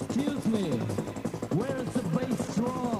Excuse me, where is the bass drum?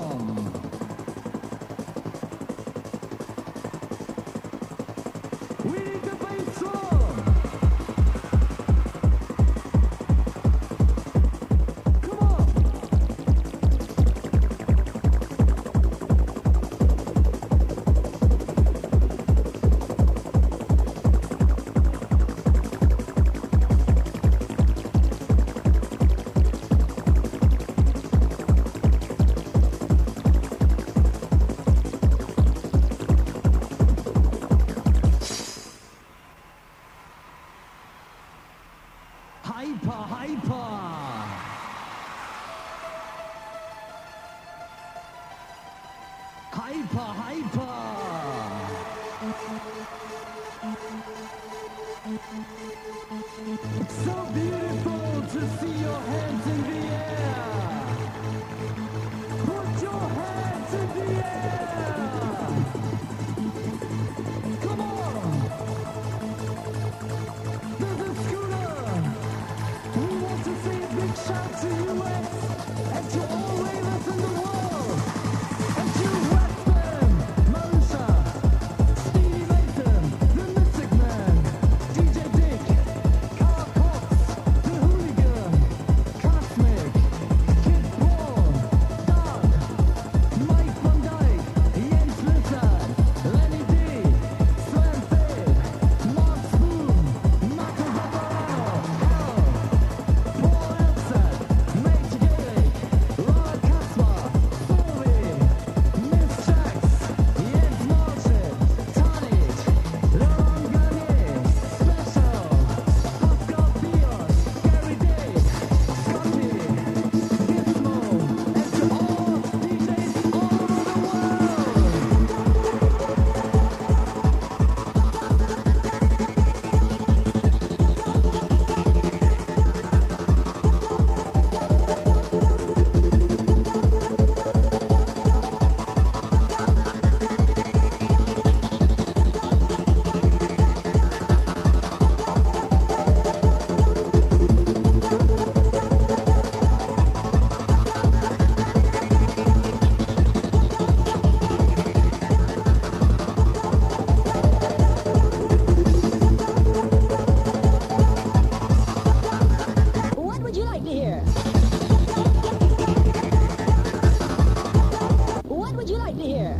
like to hear?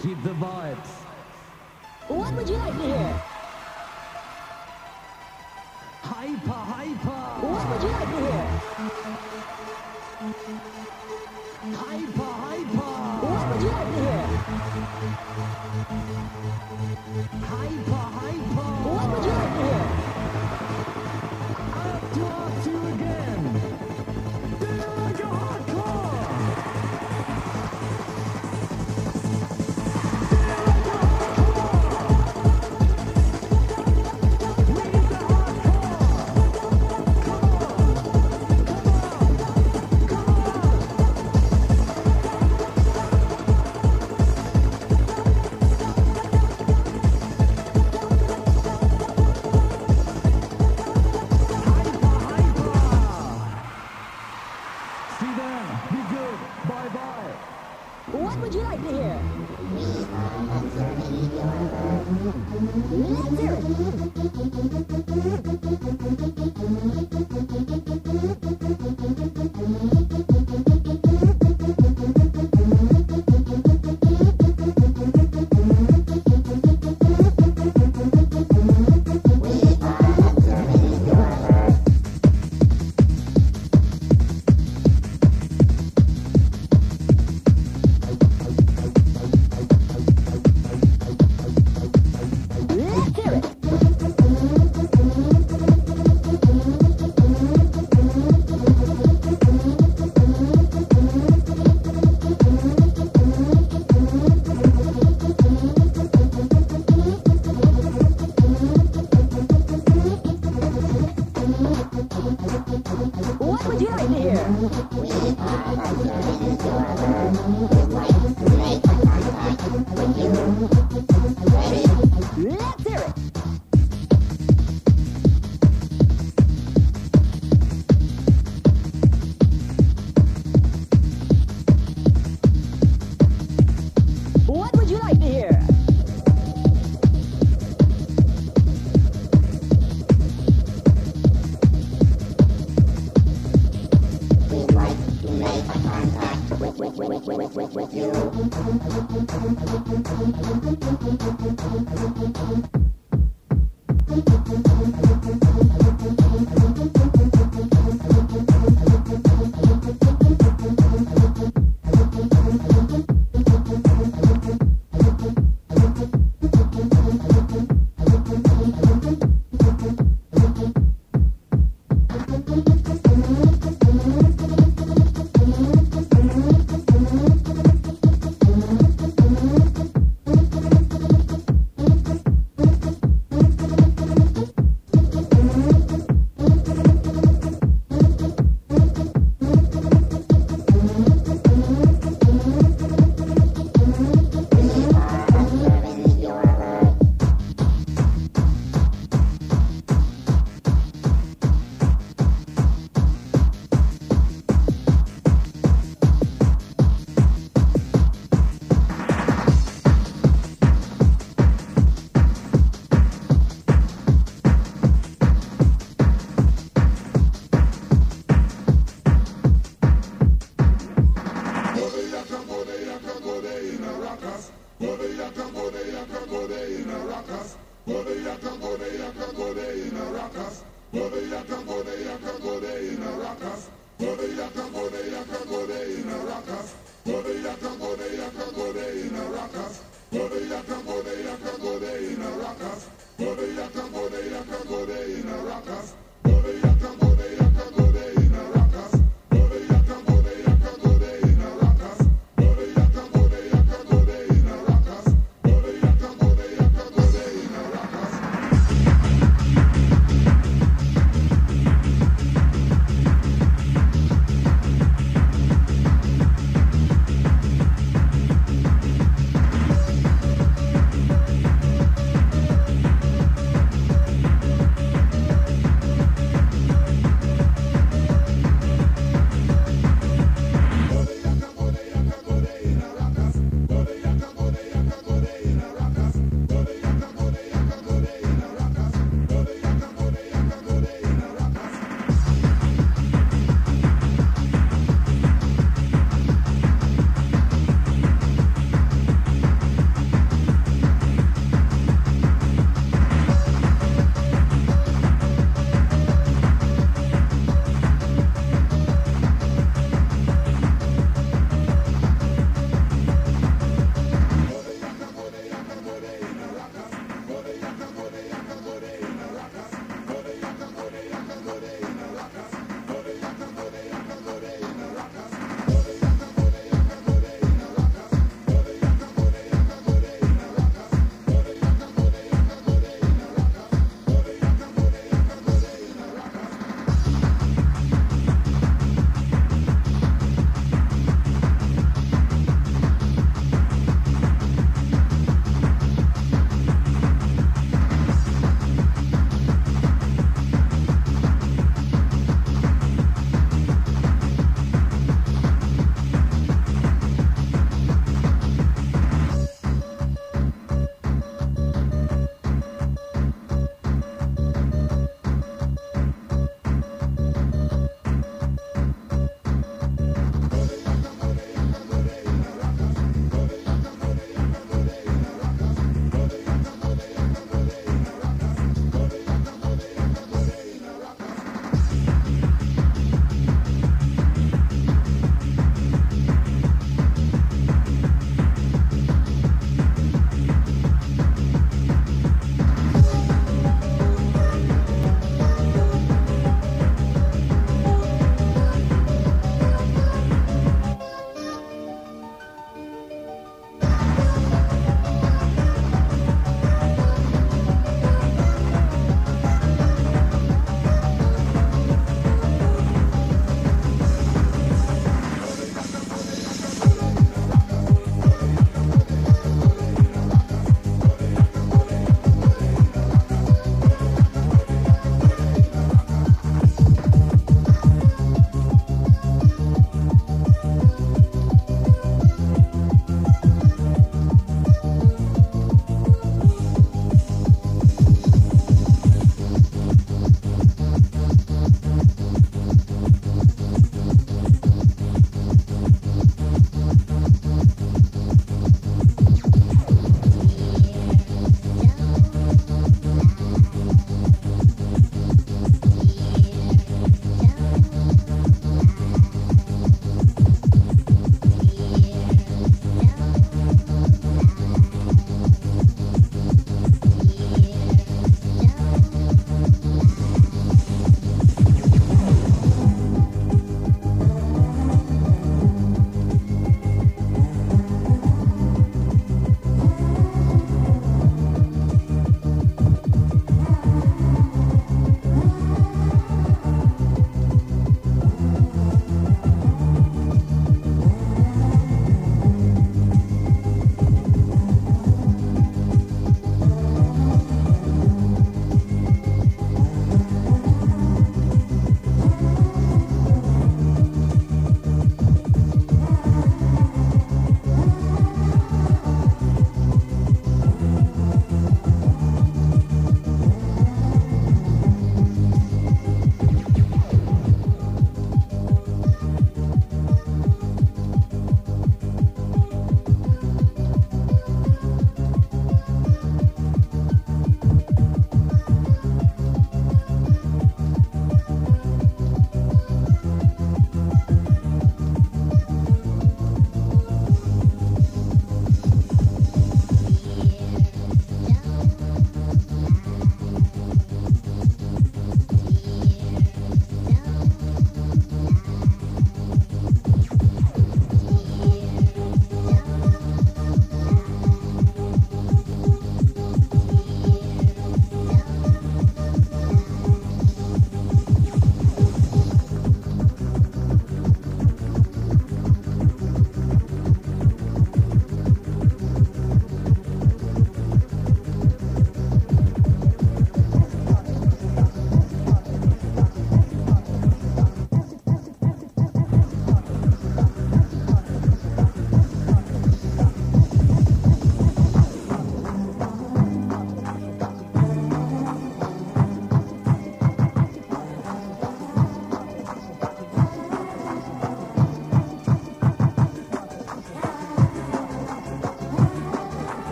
Keep the vibes. What would you like to hear? Hyper, hyper. What would you like to hear? Hyper, hyper. What would you like to hear? Hyper.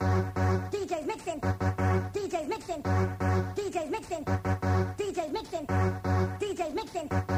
mixing. DJ's mixing. DJ's mixing. DJ's mixing. DJ's mixing. DJ's mixing.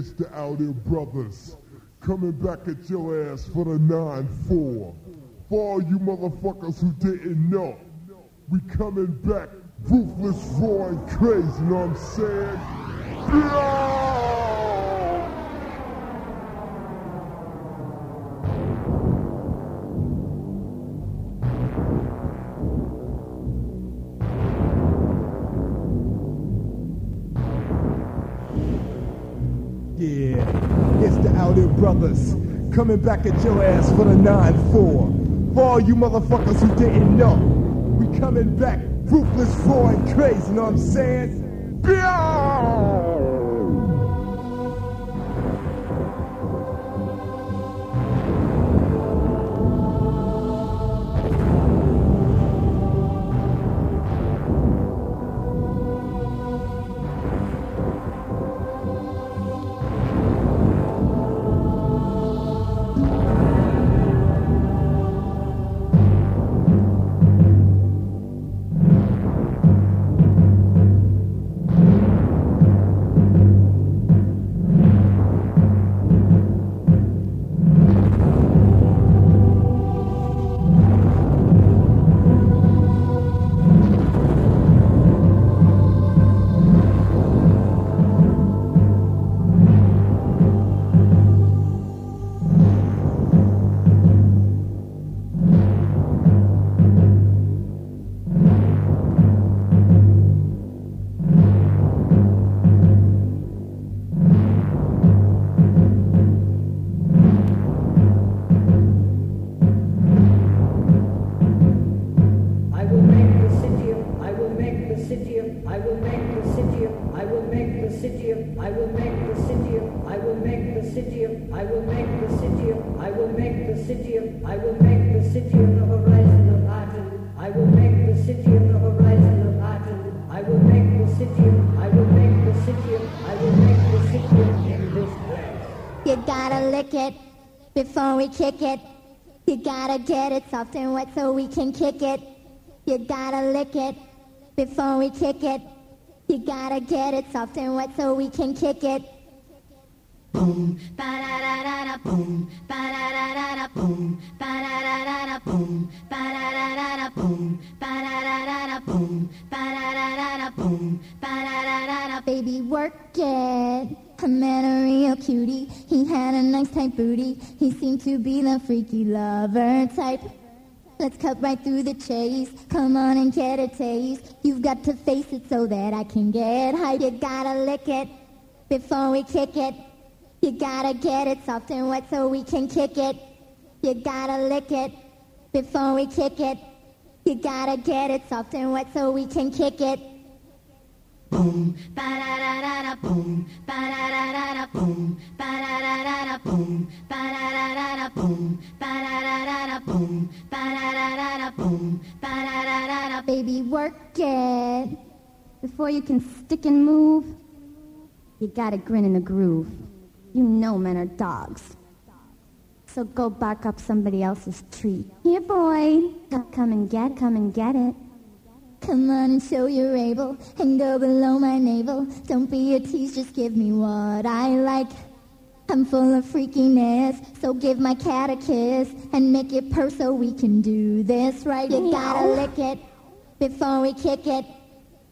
It's the Outhere Brothers coming back at your ass for the 9-4. For all you motherfuckers who didn't know, we coming back ruthless, and crazy, you know what I'm saying? Yeah, Brothers coming back at your ass for the 9-4. For all you motherfuckers who didn't know, we coming back ruthless, raw, crazy, you know what I'm saying? Yeah! We kick it. You gotta get it soft and wet so we can kick it. You gotta lick it before we kick it. You gotta get it soft and wet so we can kick it. boom, ba da da da da boom, ba da da da da boom, ba da da da da boom, ba da da da da boom, ba da da da da boom, ba da da da da boom, ba da da da da Baby, work it. Met a real cutie. He had a nice tight booty. He seemed to be the freaky lover type. Let's cut right through the chase. Come on and get a taste. You've got to face it so that I can get hype. You gotta lick it before we kick it. You gotta get it soft and wet so we can kick it. You gotta lick it before we kick it. You gotta get it soft and wet so we can kick it. Boom, ba da da da da boom, ba da da da da boom, ba da da da da boom, ba da da da da boom, ba da da da da boom, ba da da da da boom, ba da da da da Baby, work it. Before you can stick and move, you gotta grin in the groove. You know men are dogs. So go bark up somebody else's tree. Here, boy. Come and get, come and get it. Come on and show you're able and go below my navel. Don't be a tease, just give me what I like. I'm full of freakiness, so give my cat a kiss and make it purr so we can do this right. You gotta lick it before we kick it.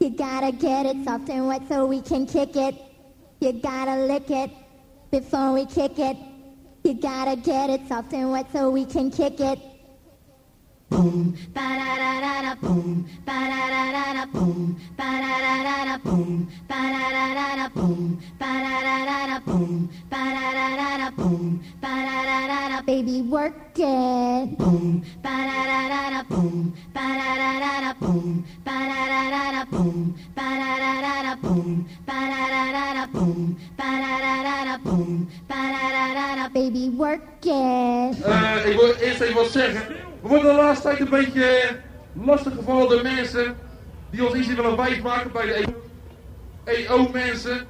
You gotta get it soft and wet so we can kick it. You gotta lick it before we kick it. You gotta get it soft and wet so we can kick it. pum, pararara pum, pararara pum, pararara pum, pararara pum, pararara pum, pararara pum, pararara baby work it. pum, pararara pum, pararara pum, pararara pum, pararara pum, pararara pum, pararara pum, pararara baby work it. Ah, esse aí você We worden de laatste tijd een beetje lastig gevallen door mensen die ons iets willen wijsmaken bij de EO-mensen.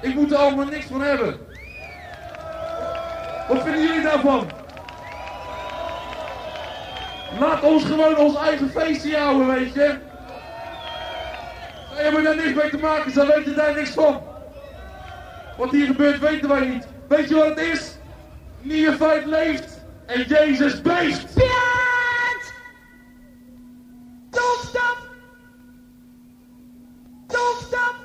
Ik moet er allemaal niks van hebben. Wat vinden jullie daarvan? Laat ons gewoon ons eigen feestje houden, weet je. Zij hebben daar niks mee te maken, zij weten daar niks van. Wat hier gebeurt weten wij niet. Weet je wat het is? Neophyte leeft en Jezus beest. Piet! Don't stop! Don't stop!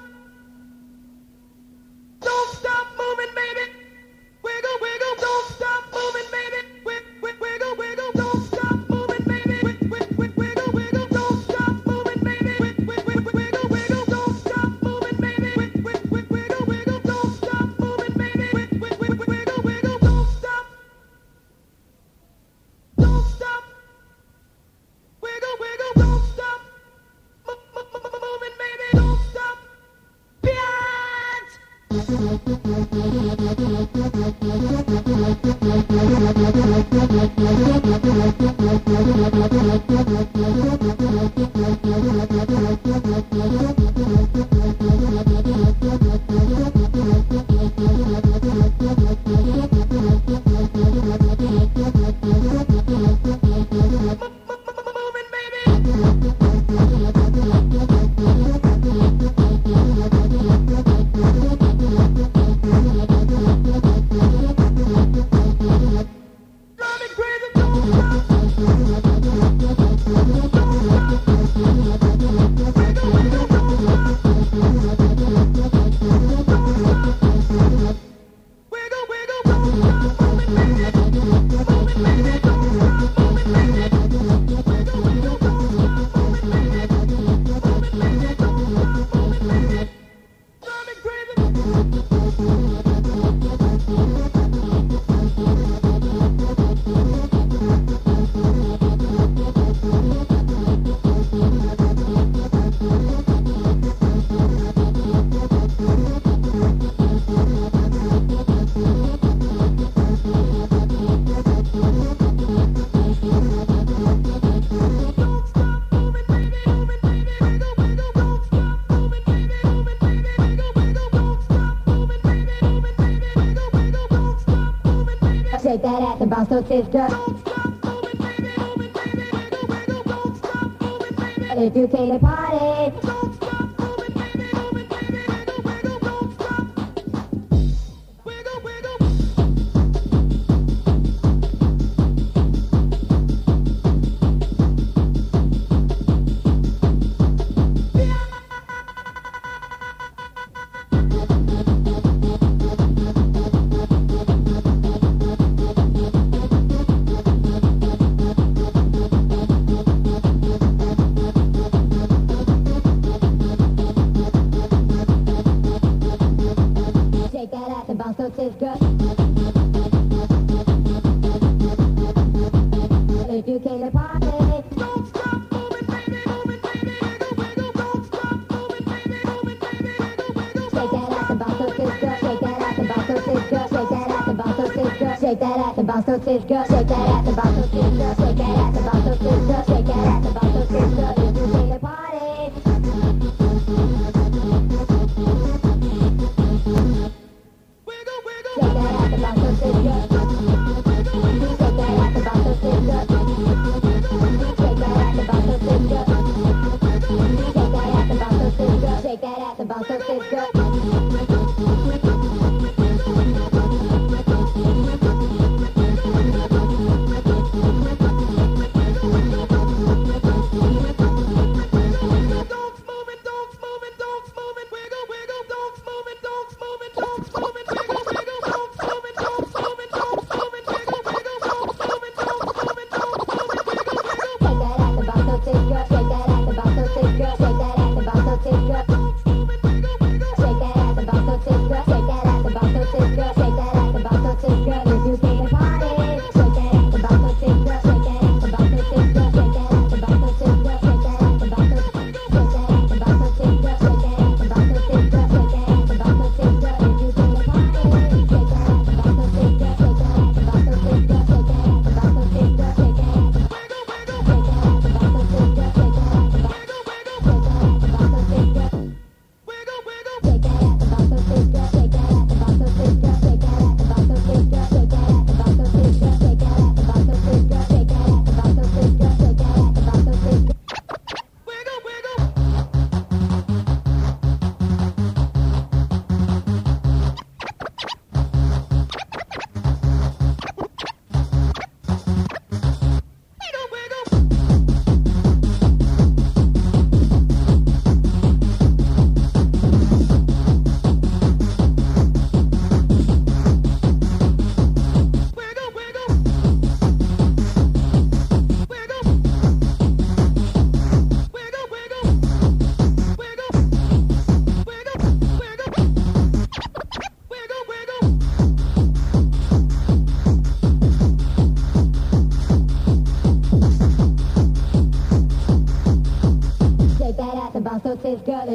no sister. If you came to party, I'll still kick girls, shake that ass.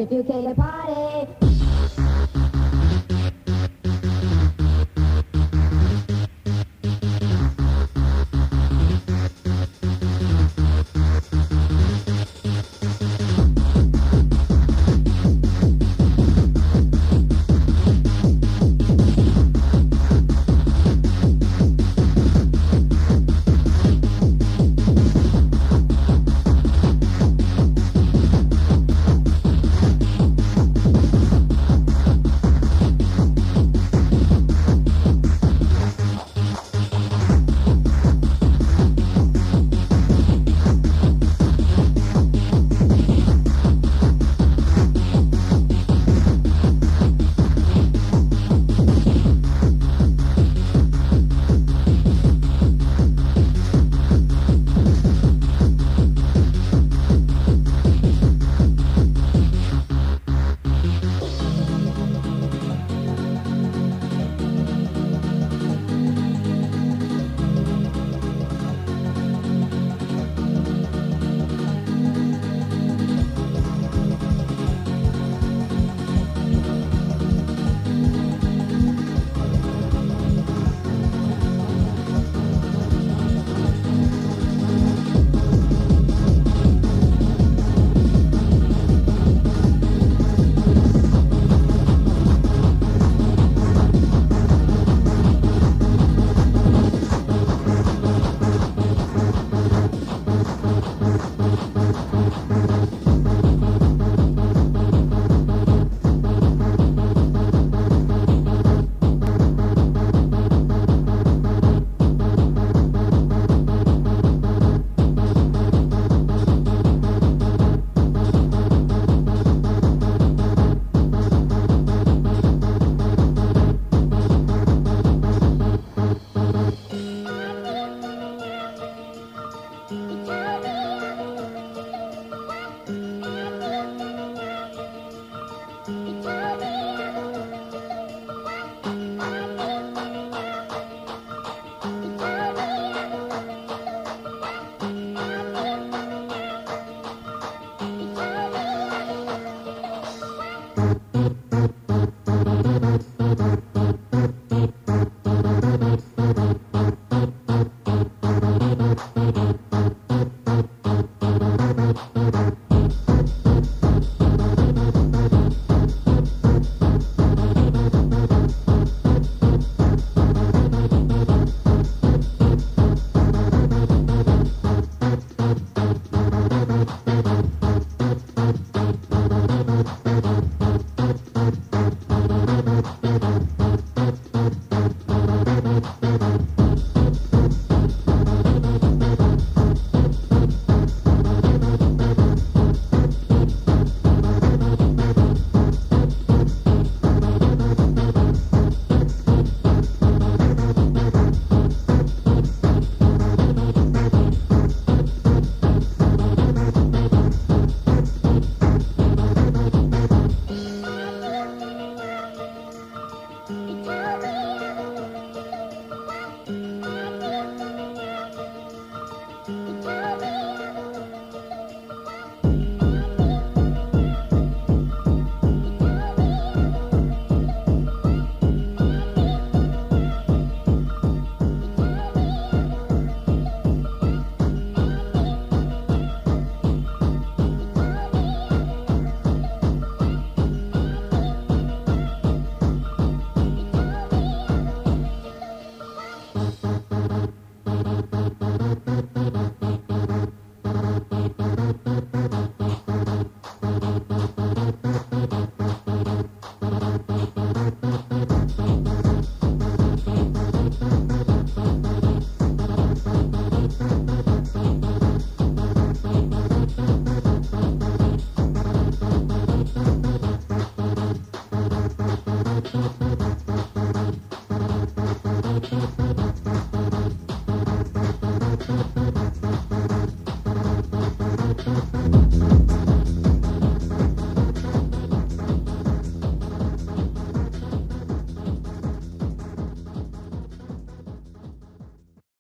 if you can't apply.